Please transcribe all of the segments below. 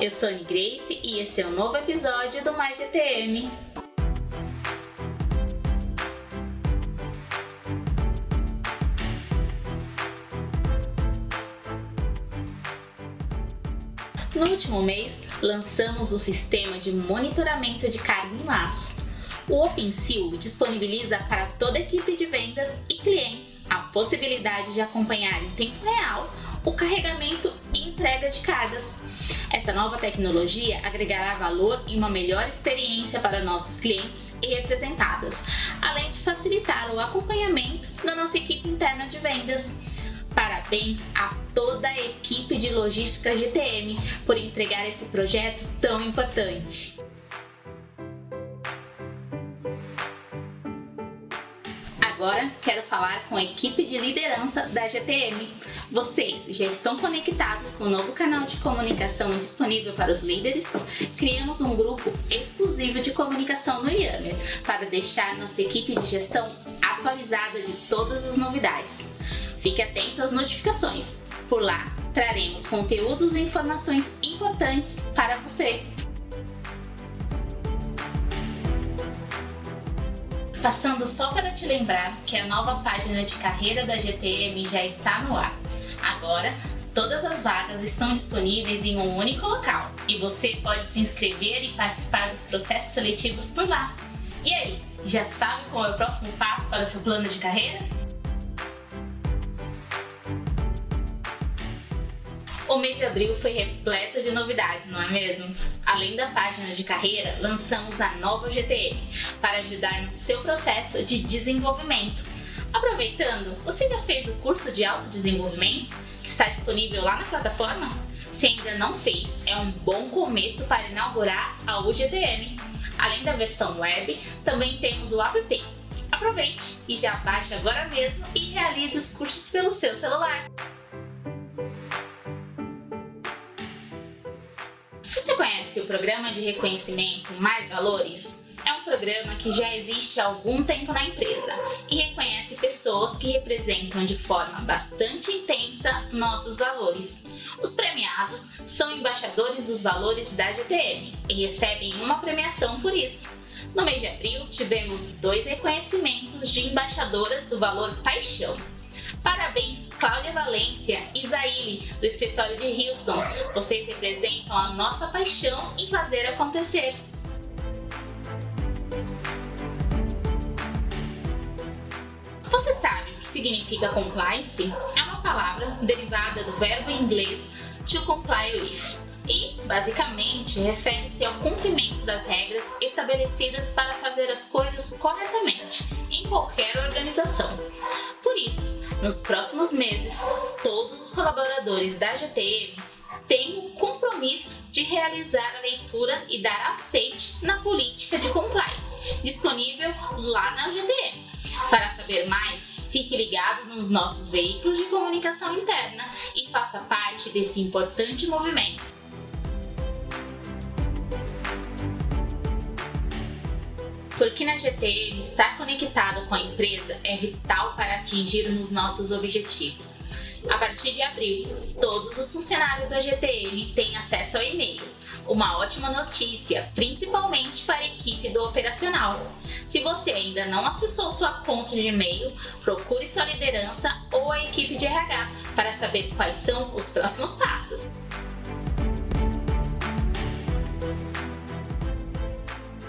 eu sou Anne Grace e esse é o um novo episódio do Mais GTM. No último mês, lançamos o sistema de monitoramento de carga em laço. O OpenSeal disponibiliza para toda a equipe de vendas e clientes a possibilidade de acompanhar em tempo real o carregamento e entrega de cargas. Essa nova tecnologia agregará valor e uma melhor experiência para nossos clientes e representados, além de facilitar o acompanhamento da nossa equipe interna de vendas. Parabéns a toda a equipe de logística GTM por entregar esse projeto tão importante. Quero falar com a equipe de liderança da GTM. Vocês já estão conectados com o novo canal de comunicação disponível para os líderes? Criamos um grupo exclusivo de comunicação no Yammer para deixar nossa equipe de gestão atualizada de todas as novidades. Fique atento às notificações. Por lá, traremos conteúdos e informações importantes para você. Passando só para te lembrar que a nova página de carreira da GTM já está no ar. Agora, todas as vagas estão disponíveis em um único local e você pode se inscrever e participar dos processos seletivos por lá. E aí, já sabe qual é o próximo passo para o seu plano de carreira? O mês de abril foi repleto de novidades, não é mesmo? Além da página de carreira, lançamos a nova GTM para ajudar no seu processo de desenvolvimento. Aproveitando, você já fez o curso de autodesenvolvimento que está disponível lá na plataforma? Se ainda não fez, é um bom começo para inaugurar a UGTM. Além da versão web, também temos o app. Aproveite e já baixe agora mesmo e realize os cursos pelo seu celular. Você conhece o programa de reconhecimento Mais Valores? É um programa que já existe há algum tempo na empresa e reconhece pessoas que representam de forma bastante intensa nossos valores. Os premiados são embaixadores dos valores da GTM e recebem uma premiação por isso. No mês de abril, tivemos dois reconhecimentos de embaixadoras do valor paixão Parabéns, Cláudia Valência e Zaile, do escritório de Houston. Vocês representam a nossa paixão em fazer acontecer. Você sabe o que significa compliance? É uma palavra derivada do verbo inglês to comply with e, basicamente, refere-se ao cumprimento das regras estabelecidas para fazer as coisas corretamente em qualquer organização. Por isso, nos próximos meses, todos os colaboradores da GTM têm o compromisso de realizar a leitura e dar aceite na política de compliance, disponível lá na GTM. Para saber mais, fique ligado nos nossos veículos de comunicação interna e faça parte desse importante movimento. Porque na GTM estar conectado com a empresa é vital para atingirmos nossos objetivos. A partir de abril, todos os funcionários da GTM têm acesso ao e-mail. Uma ótima notícia, principalmente para a equipe do operacional. Se você ainda não acessou sua conta de e-mail, procure sua liderança ou a equipe de RH para saber quais são os próximos passos.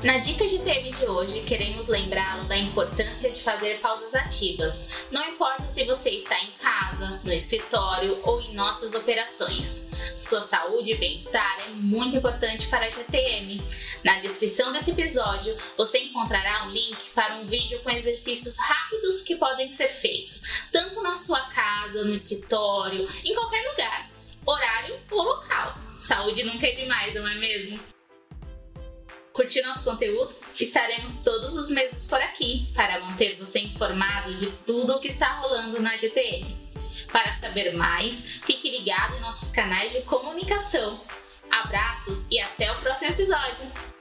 Na dica de TV de hoje, queremos lembrá-lo da importância de fazer pausas ativas. Não importa se você está em casa, no escritório ou em nossas operações. Sua saúde e bem-estar é muito importante para a GTM. Na descrição desse episódio, você encontrará um link para um vídeo com exercícios rápidos que podem ser feitos, tanto na sua casa, no escritório, em qualquer lugar, horário ou local. Saúde nunca é demais, não é mesmo? Curtir nosso conteúdo, estaremos todos os meses por aqui para manter você informado de tudo o que está rolando na GTM. Para saber mais, fique ligado em nossos canais de comunicação. Abraços e até o próximo episódio!